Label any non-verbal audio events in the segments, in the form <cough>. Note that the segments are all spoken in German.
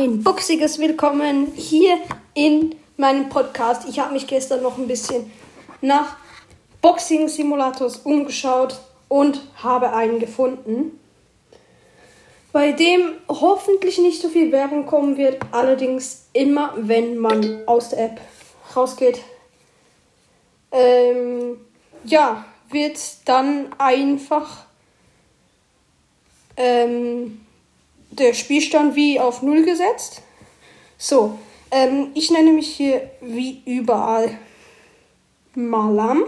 ein boxiges Willkommen hier in meinem Podcast. Ich habe mich gestern noch ein bisschen nach Boxing-Simulators umgeschaut und habe einen gefunden, bei dem hoffentlich nicht so viel Werbung kommen wird, allerdings immer, wenn man aus der App rausgeht. Ähm, ja, wird dann einfach ähm, der Spielstand wie auf Null gesetzt. So, ähm, ich nenne mich hier wie überall Malam.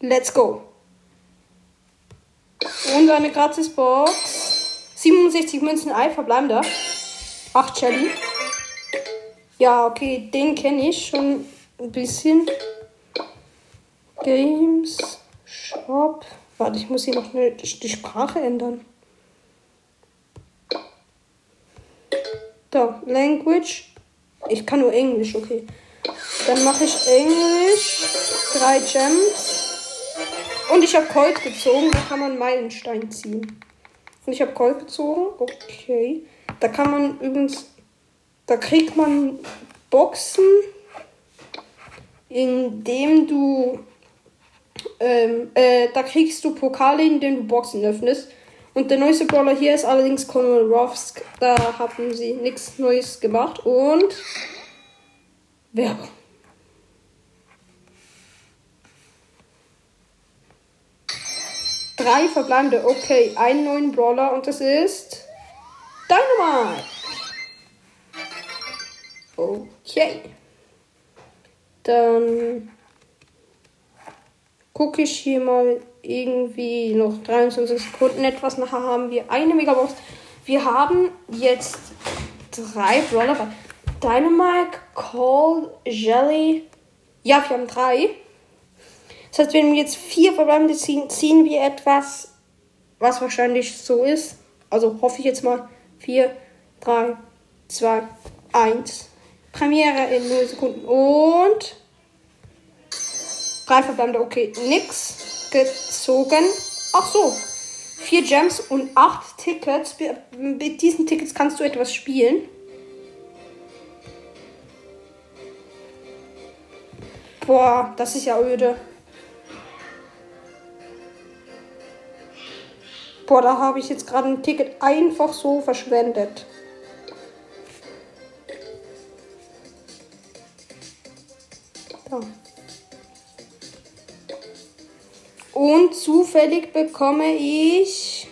Let's go. Und eine Gratis-Box. 67 Münzen, Ei, verbleiben da. 8 Shelly. Ja, okay, den kenne ich schon ein bisschen. Games, Shop. Warte, ich muss hier noch die Sprache ändern. Da, Language. Ich kann nur Englisch, okay. Dann mache ich Englisch. Drei Gems. Und ich habe Colt gezogen. Da kann man Meilenstein ziehen. Und ich habe Colt gezogen. Okay. Da kann man übrigens. Da kriegt man Boxen, indem du ähm, äh, da kriegst du Pokale, in denen du Boxen öffnest. Und der neueste Brawler hier ist allerdings Conwell Rovsk. Da haben sie nichts Neues gemacht. Und Werbung. Drei verbleibende. Okay, einen neuen Brawler und das ist Dynamite. Okay. Dann gucke ich hier mal irgendwie noch 23 Sekunden etwas. Nachher haben wir eine Megabox. Wir haben jetzt drei Brawler. Dynamite, Call, Jelly. Ja, wir haben drei. Das heißt, wenn wir jetzt vier verbleibende ziehen, ziehen wir etwas, was wahrscheinlich so ist. Also hoffe ich jetzt mal. 4, 3, 2, 1. Premiere in 0 Sekunden. Und Drei verbleibende, okay, nix gezogen. Ach so, vier Gems und acht Tickets. Mit diesen Tickets kannst du etwas spielen. Boah, das ist ja öde. Boah, da habe ich jetzt gerade ein Ticket einfach so verschwendet. Und zufällig bekomme ich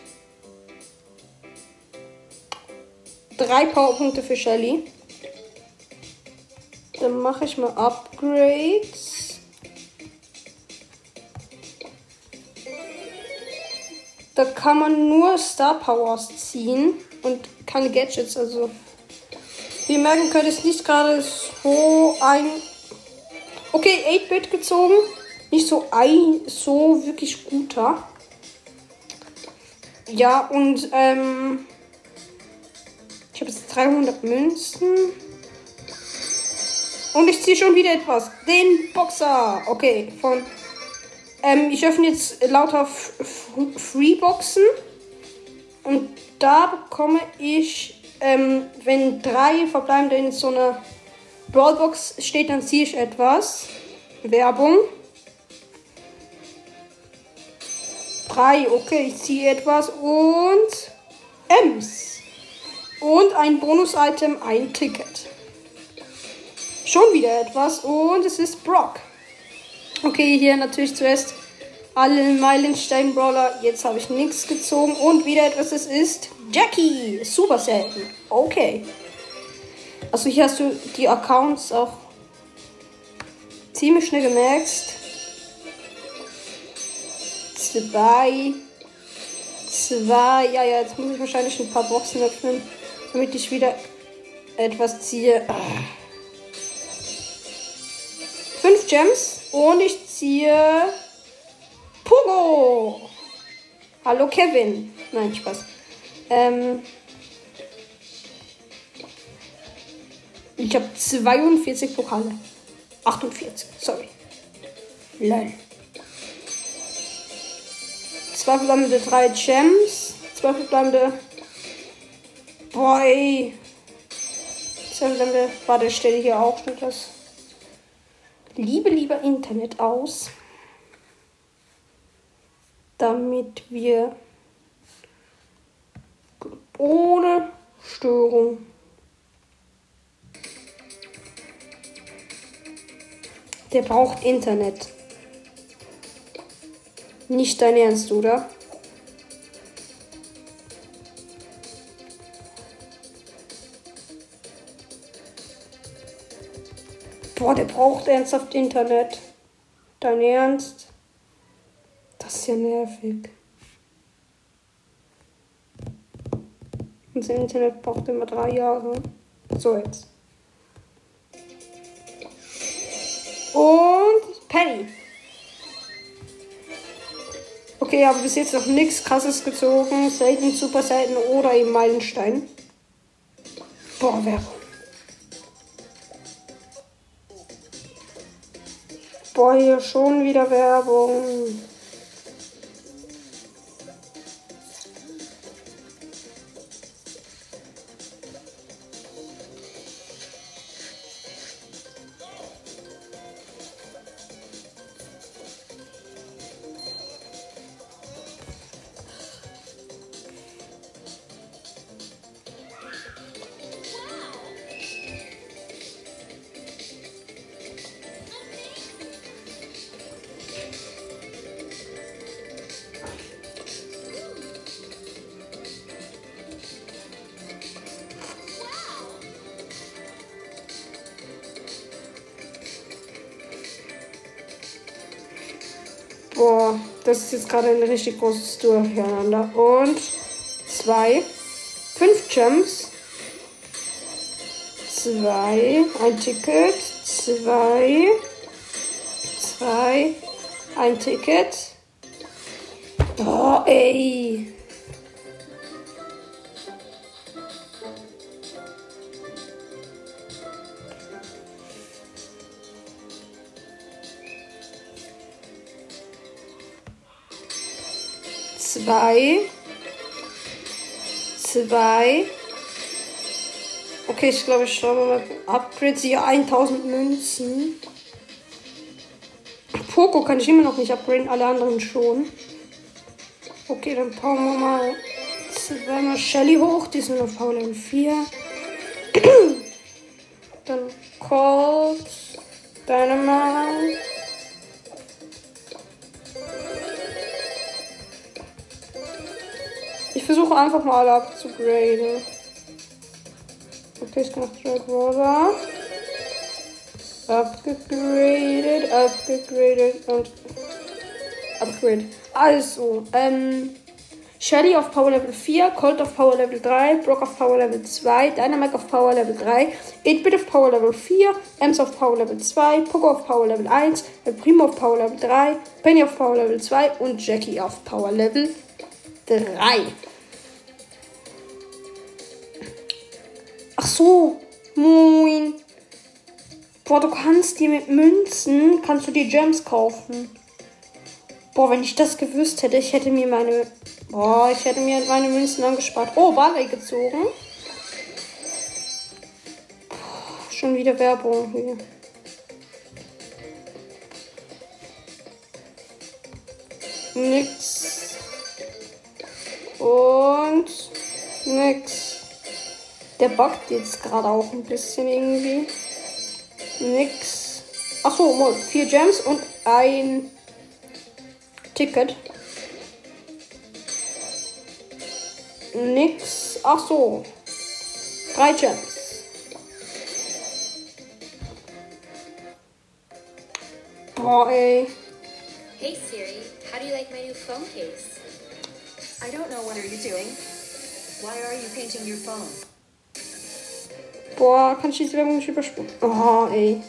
drei Powerpunkte für Shelly. Dann mache ich mal Upgrades. Da kann man nur Star Powers ziehen und keine Gadgets. Also, wie ihr merken könnt, ist nicht gerade so ein. Okay, 8-Bit gezogen nicht so ein, so wirklich guter. Ja, und ähm, ich habe jetzt 300 Münzen. Und ich ziehe schon wieder etwas. Den Boxer. Okay, von. Ähm, ich öffne jetzt lauter Freeboxen. Und da bekomme ich, ähm, wenn drei verbleibende in so einer Brawlbox steht, dann ziehe ich etwas. Werbung. 3. Okay, ich ziehe etwas und Ems. Und ein Bonus-Item, ein Ticket. Schon wieder etwas und es ist Brock. Okay, hier natürlich zuerst alle Meilenstein-Brawler. Jetzt habe ich nichts gezogen und wieder etwas. Es ist Jackie. Super selten. Okay. Also hier hast du die Accounts auch ziemlich schnell gemerkt zwei. Zwei. Ja, ja, jetzt muss ich wahrscheinlich ein paar Boxen öffnen, damit ich wieder etwas ziehe. Fünf Gems und ich ziehe Pogo. Hallo Kevin. Nein, Spaß. Ähm, ich habe 42 Pokale. 48, sorry. Lol. Zwei verbleibende drei Gems. Zwei verbleibende Boah, ey. Warte, ich stelle hier auch schon das liebe, lieber Internet aus, damit wir ohne Störung Der braucht Internet. Nicht dein Ernst, oder? Boah, der braucht ernsthaft Internet. Dein Ernst? Das ist ja nervig. Unser Internet braucht immer drei Jahre. So jetzt. Und Penny. Okay, aber bis jetzt noch nichts krasses gezogen. Selten, super selten oder eben Meilenstein. Boah, wer Boah, hier schon wieder Werbung. Ist gerade ein richtig großes Durcheinander. Und zwei. Fünf Gems. Zwei. Ein Ticket. Zwei. Zwei. Ein Ticket. Boah, ey. Zwei, zwei. Okay, ich glaube, ich schaue mal Upgrades. Hier 1000 Münzen. Poco kann ich immer noch nicht upgraden, alle anderen schon. Okay, dann bauen wir mal zweimal Shelly hoch. Die sind auf Power Level 4. <clears throat> dann Colt, Dynamite. Versuche einfach mal alle abzugraden. Okay, ich kann noch drei Brawler. Abgegradet, abgegradet und upgrade. Also, ähm, Shelly auf Power Level 4, Colt auf Power Level 3, Brock auf Power Level 2, Dynamite auf Power Level 3, 8-Bit auf Power Level 4, Ems auf Power Level 2, Poco auf Power Level 1, Primo auf Power Level 3, Penny auf Power Level 2 und Jackie auf Power Level 3. so, moin. Boah, du kannst dir mit Münzen, kannst du dir Gems kaufen. Boah, wenn ich das gewusst hätte, ich hätte mir meine, boah, ich hätte mir meine Münzen angespart. Oh, Barley gezogen. Boah, schon wieder Werbung hier. Nix. Und nix. Der buggt jetzt gerade auch ein bisschen irgendwie. Nix. Achso, vier Gems und ein Ticket. Nix. Ach so. Drei Gems. Boah, ey. Hey Siri, how do you like my new phone case? I don't know what are you doing. Why are you painting your phone? Boah, kann ich diese Werbung nicht überspringen? Oh, ey.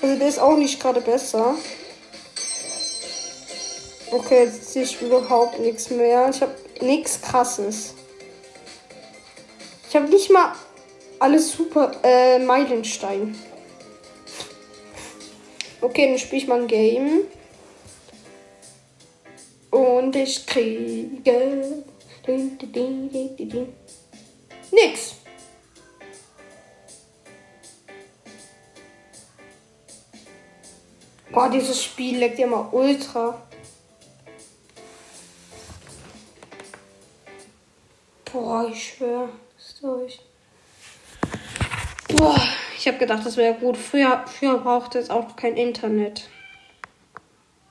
Also der ist auch nicht gerade besser. Okay, jetzt sehe ich überhaupt nichts mehr. Ich habe nichts krasses. Ich habe nicht mal alles super äh, Meilenstein. Okay, dann spiele ich mal ein Game. Und ich kriege. Nix. Boah, dieses Spiel leckt ja mal ultra. Boah, ich schwöre. Durch. Boah, ich habe gedacht, das wäre gut. Früher, früher brauchte es auch kein Internet.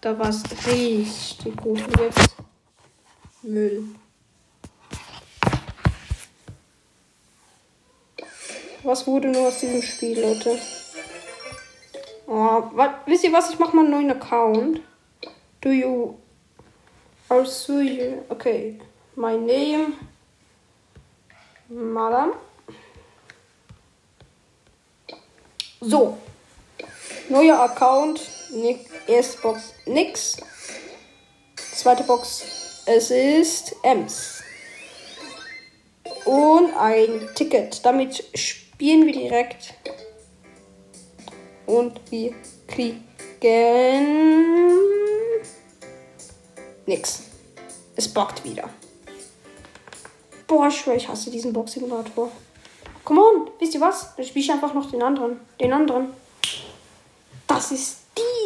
Da war es richtig gut. Und jetzt Müll. Was wurde nur aus diesem Spiel, Leute? Oh, wat, wisst ihr was? Ich mache mal einen neuen Account. Do you... Also, you... Okay. My name... Madam. So. Neuer Account. Erste Box nix. Zweite Box. Es ist Ems. Und ein Ticket. Damit spielen wir direkt. Und wir kriegen nix. Es bockt wieder. Boah, ich schwöre, ich hasse diesen Box-Simulator. Come on, wisst ihr was? Dann spiele ich einfach noch den anderen. Den anderen. Das ist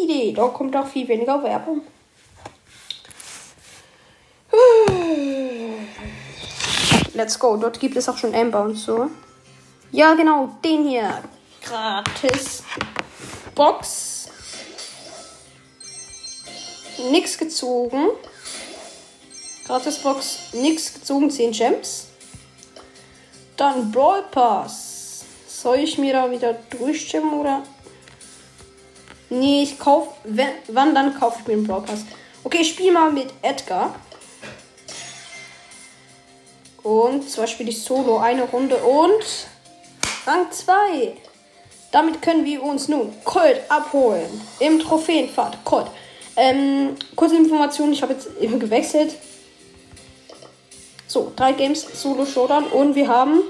Idee. Da kommt auch viel weniger Werbung. Let's go. Dort gibt es auch schon Amber und so. Ja, genau. Den hier. Gratis. Box. Nix gezogen. Gratis Box. Nix gezogen. 10 Gems. Dann Brawl Pass. Soll ich mir da wieder durchstimmen oder? Nee, ich kauf. Wenn, wann dann kaufe ich mir einen Brawl Pass? Okay, ich spiele mal mit Edgar. Und zwar spiele ich Solo eine Runde und Rang 2. Damit können wir uns nun Colt abholen. Im Trophäenpfad. Colt. Ähm, kurze Information, ich habe jetzt eben gewechselt. So, drei Games Solo Showdown und wir haben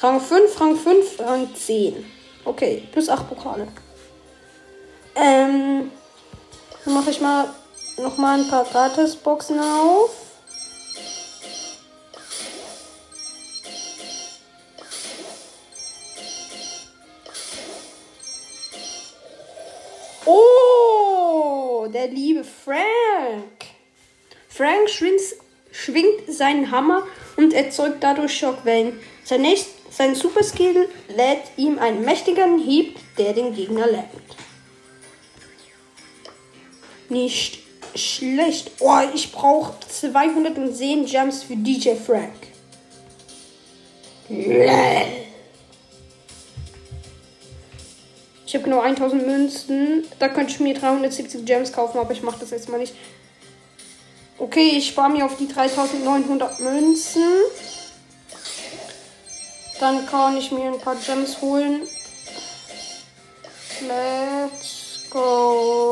Rang 5, Rang 5, Rang 10. Okay, plus 8 Pokale. Ähm, dann mache ich mal noch mal ein paar Gratis-Boxen auf. Oh, der liebe Frank. Frank schwingt, seinen Hammer und erzeugt dadurch Schockwellen. Sein, nächst, sein Superskill lädt ihm einen mächtigen Hieb, der den Gegner lähmt. Nicht schlecht. Oh, ich brauche 210 Jumps für DJ Frank. Ich habe genau 1000 Münzen. Da könnte ich mir 370 Gems kaufen, aber ich mache das jetzt mal nicht. Okay, ich spare mir auf die 3900 Münzen. Dann kann ich mir ein paar Gems holen. Let's go.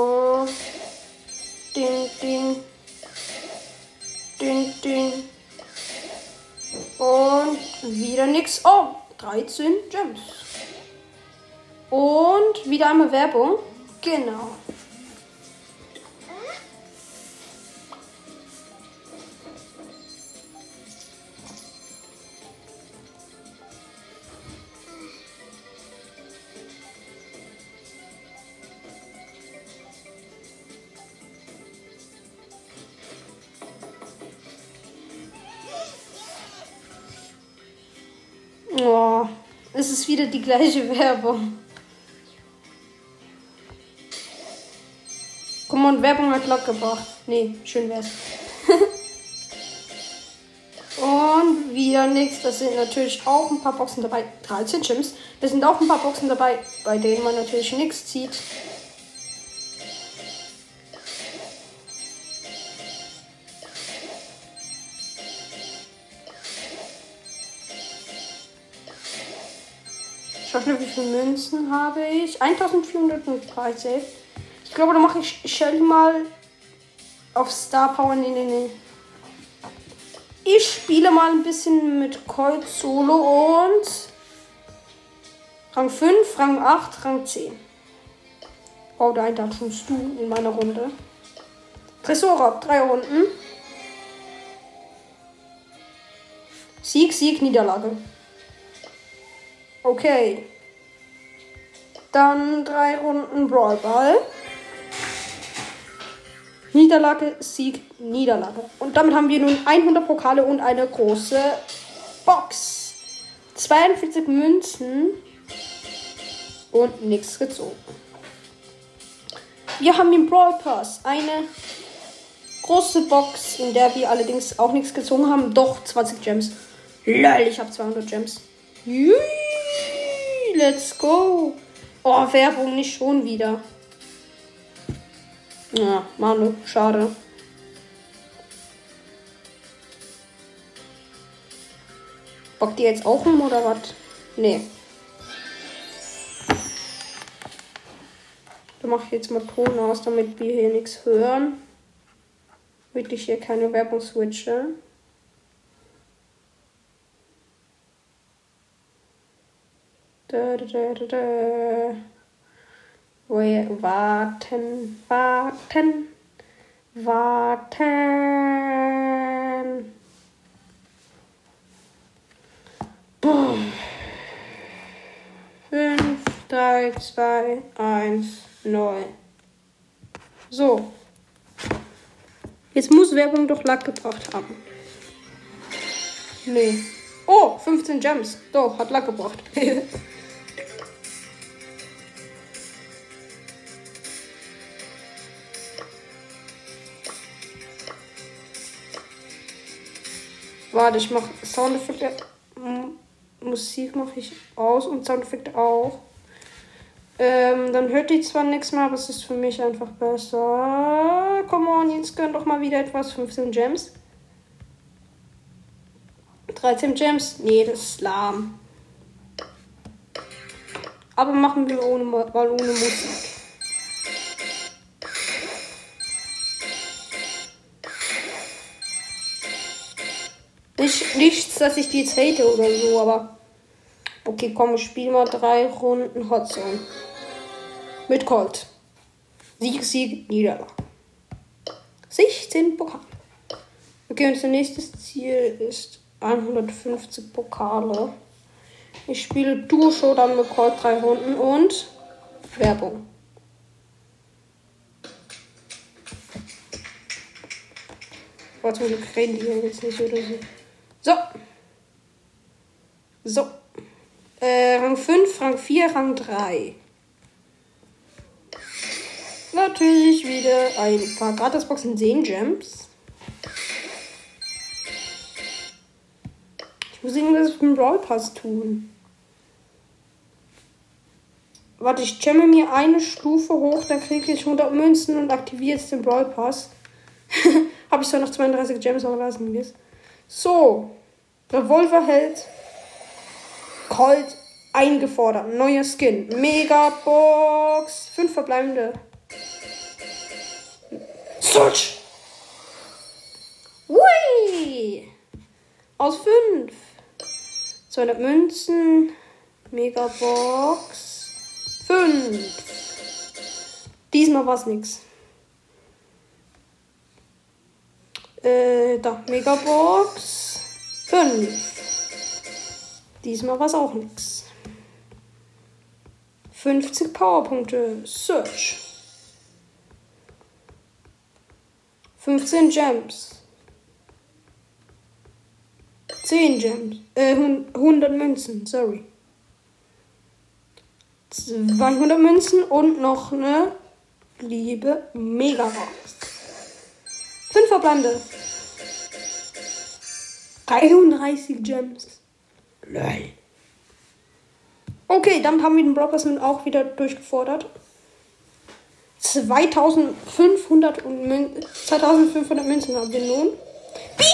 Wieder nix. Oh, 13 Gems. Und wieder einmal Werbung. Genau. Oh, es ist wieder die gleiche Werbung. Mal, und Werbung hat Lock gebracht. Nee, schön wär's. <laughs> und wieder nichts. Das sind natürlich auch ein paar Boxen dabei. 13 Chims. Das sind auch ein paar Boxen dabei, bei denen man natürlich nichts zieht. viel Münzen habe ich? 1430. Ich glaube, da mache ich Shelly mal auf Star Power. Nee, nee, nee. Ich spiele mal ein bisschen mit Colt Solo und Rang 5, Rang 8, Rang 10. Oh, da tust du in meiner Runde. Tresor ab, drei Runden. Sieg, Sieg, Niederlage. Okay. Dann drei Runden Brawl Ball. Niederlage, Sieg, Niederlage. Und damit haben wir nun 100 Pokale und eine große Box. 42 Münzen und nichts gezogen. Wir haben den Brawl Pass, eine große Box, in der wir allerdings auch nichts gezogen haben. Doch 20 Gems. Lol, ich habe 200 Gems. Let's go. Oh, Werbung nicht schon wieder. Ja, Manu, schade. Bockt die jetzt auch um oder was? Nee. Dann mache ich jetzt mal Ton aus, damit wir hier nichts hören. Wirklich hier keine Werbung switche. Da, da, da, da, warten, warten, warten. Boom. 5, 3, 2, 1, 9. So. Jetzt muss Werbung doch Lack gebracht haben. Nee. Oh, 15 Gems. Doch, hat Lack gebracht. <laughs> Warte, ich mach Soundeffekte. Musik mache ich aus und Soundeffekte auch. Ähm, dann hört die zwar nichts mehr, aber es ist für mich einfach besser. Come on, jetzt gönn doch mal wieder etwas. 15 Gems. 13 Gems. Nee, das ist lahm. Aber machen wir ohne, mal ohne Musik. Nicht, nichts, dass ich die jetzt hate oder so, aber. Okay, komm, ich spiele mal drei Runden Hotzone. Mit Colt. Sieg, Sieg, Niederlage. 16 Pokale. Okay, unser nächstes Ziel ist 150 Pokale. Ich spiele Duo Showdown mit Colt drei Runden und Werbung. Zum Glück reden die jetzt nicht oder so. So. So. Äh, Rang 5, Rang 4, Rang 3. Natürlich wieder ein paar Gratisboxen 10 Gems. Ich muss irgendwas mit dem Brawl Pass tun. Warte, ich jamme mir eine Stufe hoch, dann kriege ich 100 Münzen und aktiviere jetzt den Brawl Pass. <laughs> Habe ich zwar noch 32 Gems lassen, jetzt. So. Revolverheld. Colt eingefordert. Neuer Skin. Megabox. Fünf verbleibende. Search. Hui. Aus fünf. 200 Münzen. Megabox. Fünf. Diesmal war es nix. Äh, da, Megabox. 5. Diesmal war es auch nix. 50 Powerpunkte. Search. 15 Gems. 10 Gems. Äh, 100 Münzen, sorry. 200 Münzen und noch eine liebe Megabox. 5 Verblande. 33 Gems. Lol. Okay, dann haben wir den Blockers auch wieder durchgefordert. 2500, und Mün 2500 Münzen haben wir nun. Wie?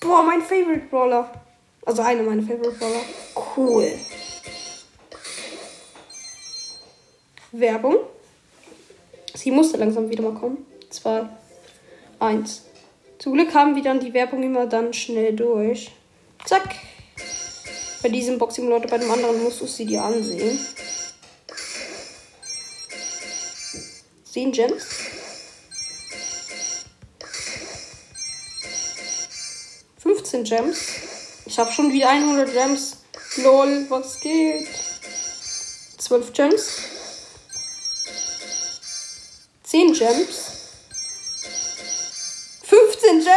Boah, mein Favorite Brawler. Also einer meiner Favorite Brawler. Cool. Werbung. Sie musste langsam wieder mal kommen. 2, 1. Zum Glück haben wir dann die Werbung immer dann schnell durch. Zack. Bei diesem Boxing Leute, bei dem anderen musst du sie dir ansehen. 10 Gems. 15 Gems. Ich habe schon wieder 100 Gems. Lol, was geht? 12 Gems. 10 Gems. 15 Gems?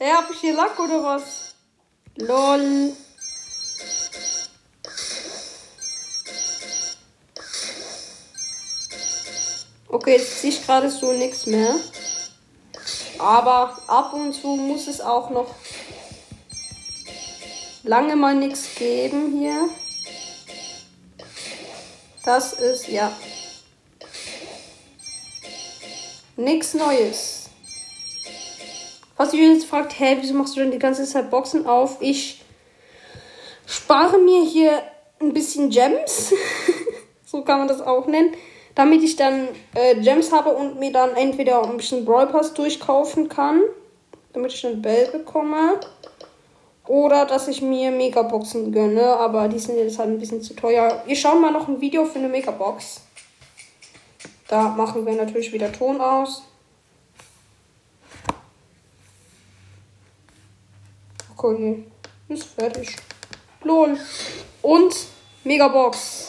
Ja, hab ich hier Lack oder was? Lol. Okay, jetzt sehe ich gerade so nichts mehr. Aber ab und zu muss es auch noch lange mal nichts geben hier. Das ist, ja. Nichts Neues. Was ihr jetzt fragt, hä, wieso machst du denn die ganze Zeit Boxen auf? Ich spare mir hier ein bisschen Gems. <laughs> so kann man das auch nennen damit ich dann äh, Gems habe und mir dann entweder ein bisschen Brawl Pass durchkaufen kann, damit ich einen Bell bekomme. Oder dass ich mir Megaboxen gönne, aber die sind jetzt halt ein bisschen zu teuer. Wir schauen mal noch ein Video für eine Megabox. Da machen wir natürlich wieder Ton aus. Okay, ist fertig. Lol. Und Megabox.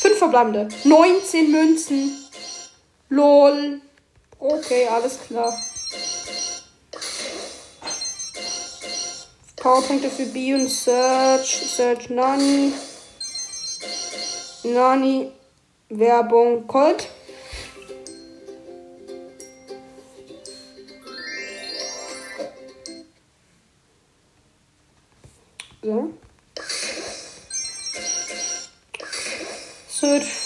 Fünf verbleibende. 19 Münzen. Lol. Okay, alles klar. Powerpunkte für B und Search. Search Nani. Nani. Werbung. Colt.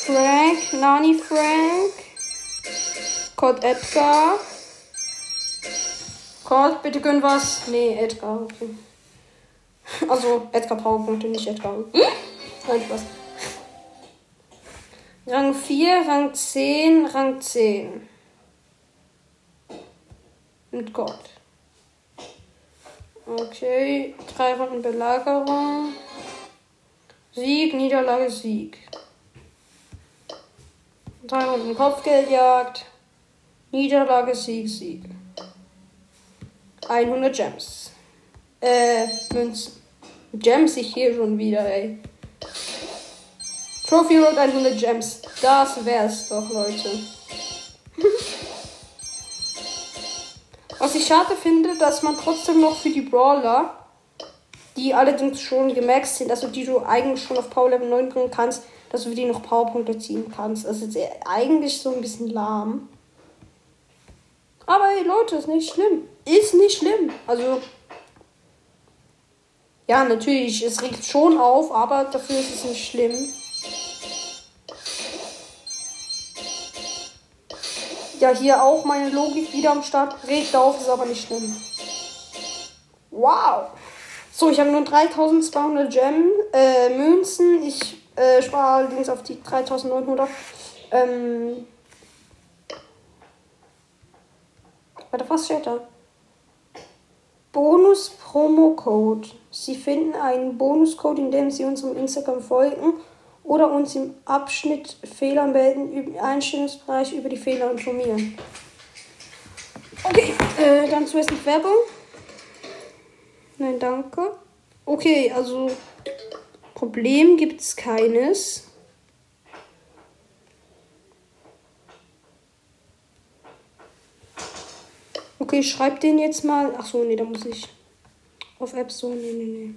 Frank, Nani Frank, Code Edgar. Code, bitte gönn was. Nee, Edgar, okay. Also, Edgar Powerpunkte, nicht Edgar. Hm? Nein, Spaß. Rang 4, Rang 10, Rang 10. Mit Gott. Okay, drei Runden Belagerung. Sieg, Niederlage, Sieg. Drei Runden Kopfgeldjagd. Niederlage, Sieg, Sieg. 100 Gems. Äh, Münzen. Gems ich hier schon wieder, ey. Trophy Road 100 Gems. Das wär's doch, Leute. <laughs> Was ich schade finde, dass man trotzdem noch für die Brawler, die allerdings schon gemaxt sind, also die du eigentlich schon auf Power Level 9 bringen kannst, dass du für die noch Powerpunkte ziehen kannst. Das ist eigentlich so ein bisschen lahm. Aber hey, Leute, ist nicht schlimm. Ist nicht schlimm. Also. Ja, natürlich, es regt schon auf, aber dafür ist es nicht schlimm. Ja, hier auch meine Logik wieder am Start. Regt auf, ist aber nicht schlimm. Wow. So, ich habe nur 3200 Gem, äh, Münzen. Ich äh, spare allerdings auf die 3900. Ähm. Warte, was steht da? Bonus Promo Code. Sie finden einen Bonuscode, indem Sie unserem Instagram folgen oder uns im Abschnitt Fehler melden, im Einstellungsbereich über die Fehler informieren. Okay, äh, dann zuerst die Werbung. Nein, danke. Okay, also Problem gibt es keines. Okay, ich den jetzt mal. Ach so, nee, da muss ich auf App so. Nee, nee, nee.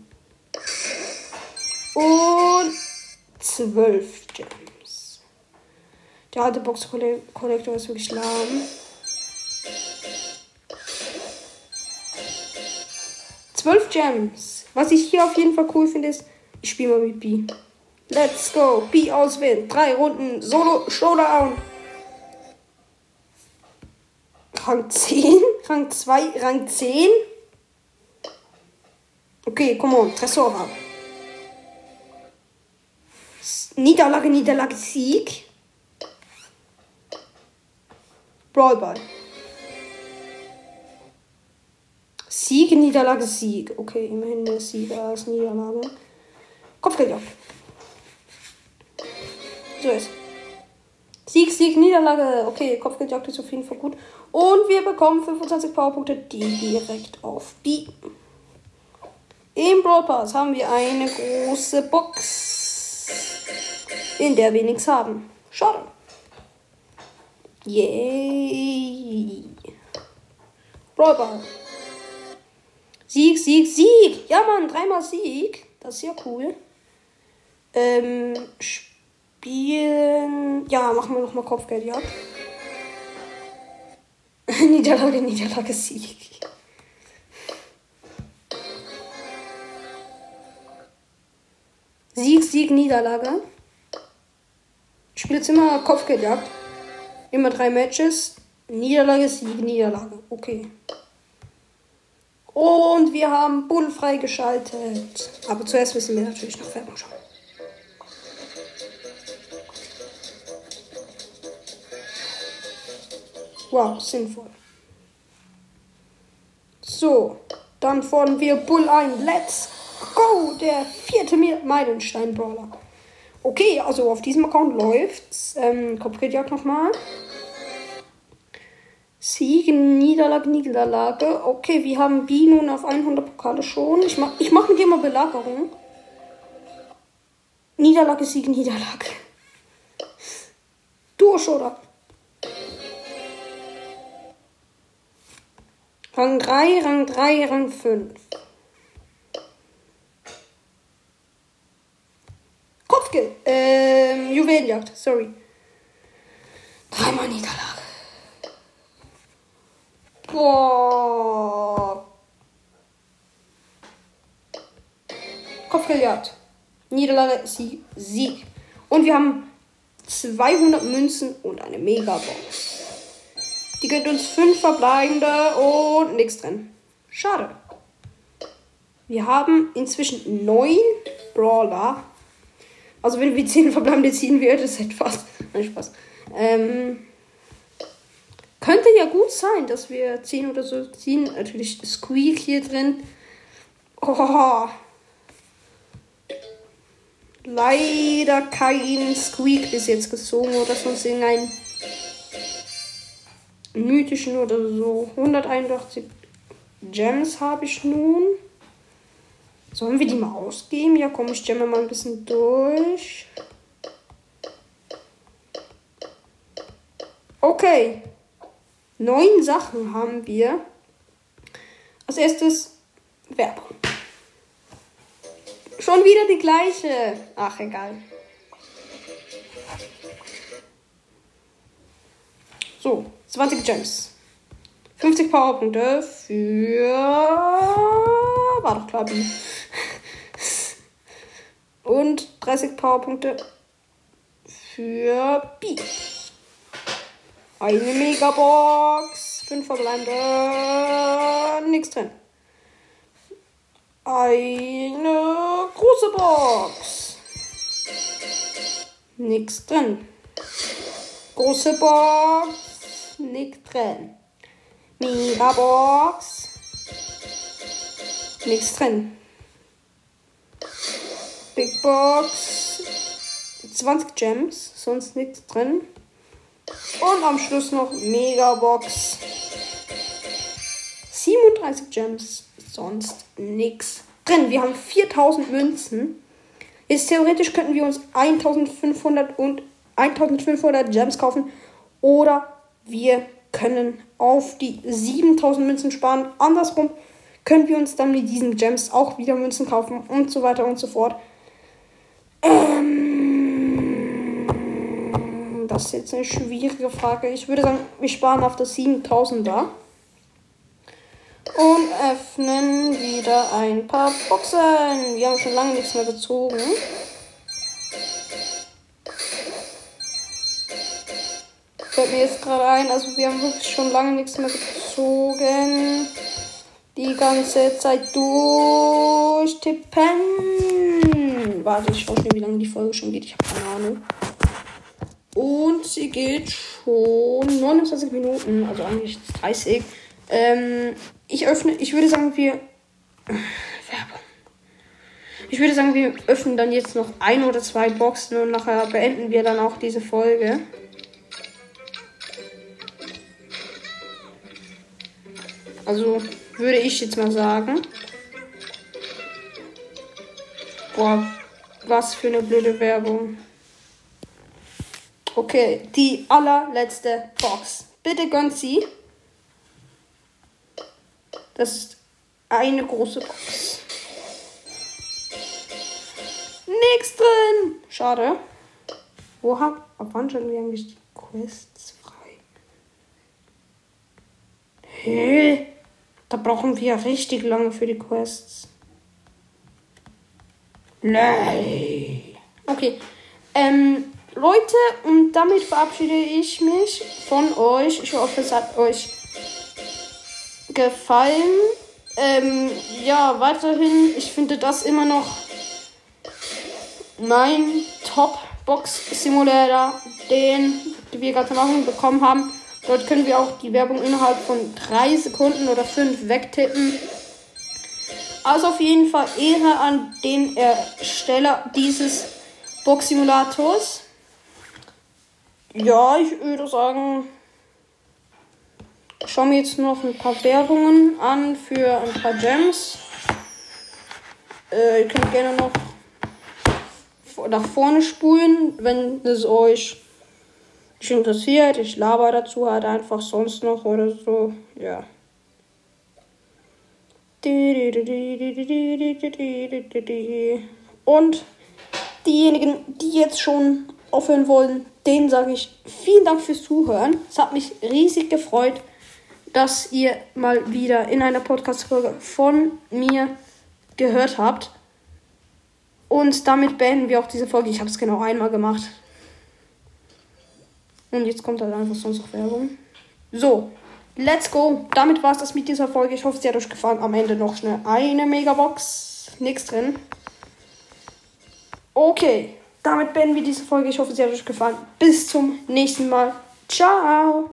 Und 12 Gems. Der alte Box Collector ist wirklich lahm. 12 Gems. Was ich hier auf jeden Fall cool finde, ist, ich spiele mal mit B. Let's go. B auswählen. Drei Runden. Solo Showdown. Rang 10. Rang 2. Rang 10. Okay, come on. Tresor Niederlage, Niederlage, Sieg. Brawlball. Sieg, Niederlage, Sieg. Okay, immerhin der Sieg als Niederlage. Kopfgeldjagd. So ist. Sieg, Sieg, Niederlage. Okay, Kopfgeldjagd ist auf jeden Fall gut. Und wir bekommen 25 Powerpunkte, die direkt auf die. Im Brawl Pass haben wir eine große Box, in der wir nichts haben. Schade. Yay. Brawl Pass. Sieg, Sieg, Sieg. Ja, Mann, dreimal Sieg. Das ist ja cool. Ähm, spielen. Ja, machen wir nochmal Kopfgeld, ja. <laughs> Niederlage, Niederlage, Sieg. Sieg, Sieg, Niederlage. Spielt jetzt immer Kopfgeldjagd. Immer drei Matches. Niederlage, Sieg, Niederlage. Okay. Und wir haben Bull freigeschaltet. Aber zuerst müssen wir natürlich noch Werbung schauen. Wow, sinnvoll. So, dann fordern wir Bull ein. Let's go! Der vierte Meilenstein-Brawler. Okay, also auf diesem Account läuft's. Ähm, Kopfgeldjagd nochmal. Sieg, Niederlage, Niederlage. Okay, wir haben B nun auf 100 Pokale schon. Ich mach, ich mach mit dir mal Belagerung. Niederlage, Sieg, Niederlage. <laughs> Durch, oder? Rang 3, Rang 3, Rang 5. Kopfgeld. Ähm, Juwelenjagd, sorry. Dreimal Niederlage. Boah. Kopfgeldjagd. Niederlage, Sieg, Sieg. Und wir haben 200 Münzen und eine Megabox. Die gönnt uns 5 verbleibende und nichts drin. Schade. Wir haben inzwischen 9 Brawler. Also wenn wir 10 verbleibende ziehen, wird es etwas. <laughs> Nein, Spaß. Ähm, könnte ja gut sein, dass wir 10 oder so ziehen. Natürlich Squeak hier drin. Oh. Leider kein Squeak bis jetzt gezogen oder sonst irgendein mythischen oder so. 181 Gems habe ich nun. Sollen wir die mal ausgeben? Ja, komm, ich jamme mal ein bisschen durch. Okay. Neun Sachen haben wir. Als erstes Werbung. Schon wieder die gleiche. Ach, egal. So, 20 Gems. 50 Powerpunkte für. War doch klar, B. Und 30 Powerpunkte für B. Eine Megabox. 5 verbleibende. Nichts drin. Eine große Box. Nichts drin. Große Box. Nichts drin. Megabox. Nichts drin. Big Box. 20 Gems. Sonst nichts drin. Und am Schluss noch Megabox. 37 Gems. Sonst nichts drin. Wir haben 4000 Münzen. Jetzt theoretisch könnten wir uns 1500 und 1500 Gems kaufen. Oder wir können auf die 7000 Münzen sparen. Andersrum können wir uns dann mit diesen Gems auch wieder Münzen kaufen und so weiter und so fort. Ähm, das ist jetzt eine schwierige Frage. Ich würde sagen, wir sparen auf das 7000er. Und öffnen wieder ein paar Boxen. Wir haben schon lange nichts mehr gezogen. Fällt mir jetzt gerade ein, also wir haben wirklich schon lange nichts mehr gezogen. Die ganze Zeit durchtippen. Warte, ich schaue schon, wie lange die Folge schon geht. Ich habe keine Ahnung. Und sie geht schon 29 Minuten, also eigentlich 30. Ähm, ich öffne, ich würde sagen, wir. Werbung. Ich würde sagen, wir öffnen dann jetzt noch ein oder zwei Boxen und nachher beenden wir dann auch diese Folge. Also würde ich jetzt mal sagen. Boah, was für eine blöde Werbung. Okay, die allerletzte Box. Bitte gönnt sie. Das ist eine große Box. Nichts drin. Schade. Wo hab, ab wann schon wir eigentlich die Quests frei? Hä? Da brauchen wir richtig lange für die Quests. Nein. Okay. Ähm, Leute, und damit verabschiede ich mich von euch. Ich hoffe, es hat euch gefallen. Ähm, ja, weiterhin, ich finde das immer noch mein Top-Box-Simulator, den wir gerade Anfang bekommen haben. Dort können wir auch die Werbung innerhalb von drei Sekunden oder fünf wegtippen. Also auf jeden Fall Ehre an den Ersteller dieses Box-Simulators. Ja, ich würde sagen, schauen wir jetzt noch ein paar Werbungen an für ein paar Gems. Äh, ihr könnt gerne noch nach vorne spulen, wenn es euch nicht interessiert. Ich laber dazu halt einfach sonst noch oder so. Ja. Und diejenigen, die jetzt schon aufhören wollen, denen sage ich vielen Dank fürs Zuhören. Es hat mich riesig gefreut, dass ihr mal wieder in einer Podcast-Folge von mir gehört habt. Und damit beenden wir auch diese Folge. Ich habe es genau einmal gemacht. Und jetzt kommt halt einfach sonst noch Werbung. So, let's go. Damit war es das mit dieser Folge. Ich hoffe, sie hat euch gefallen. Am Ende noch schnell eine Megabox. Nichts drin. Okay, damit beenden wir diese Folge. Ich hoffe, sie hat euch gefallen. Bis zum nächsten Mal. Ciao.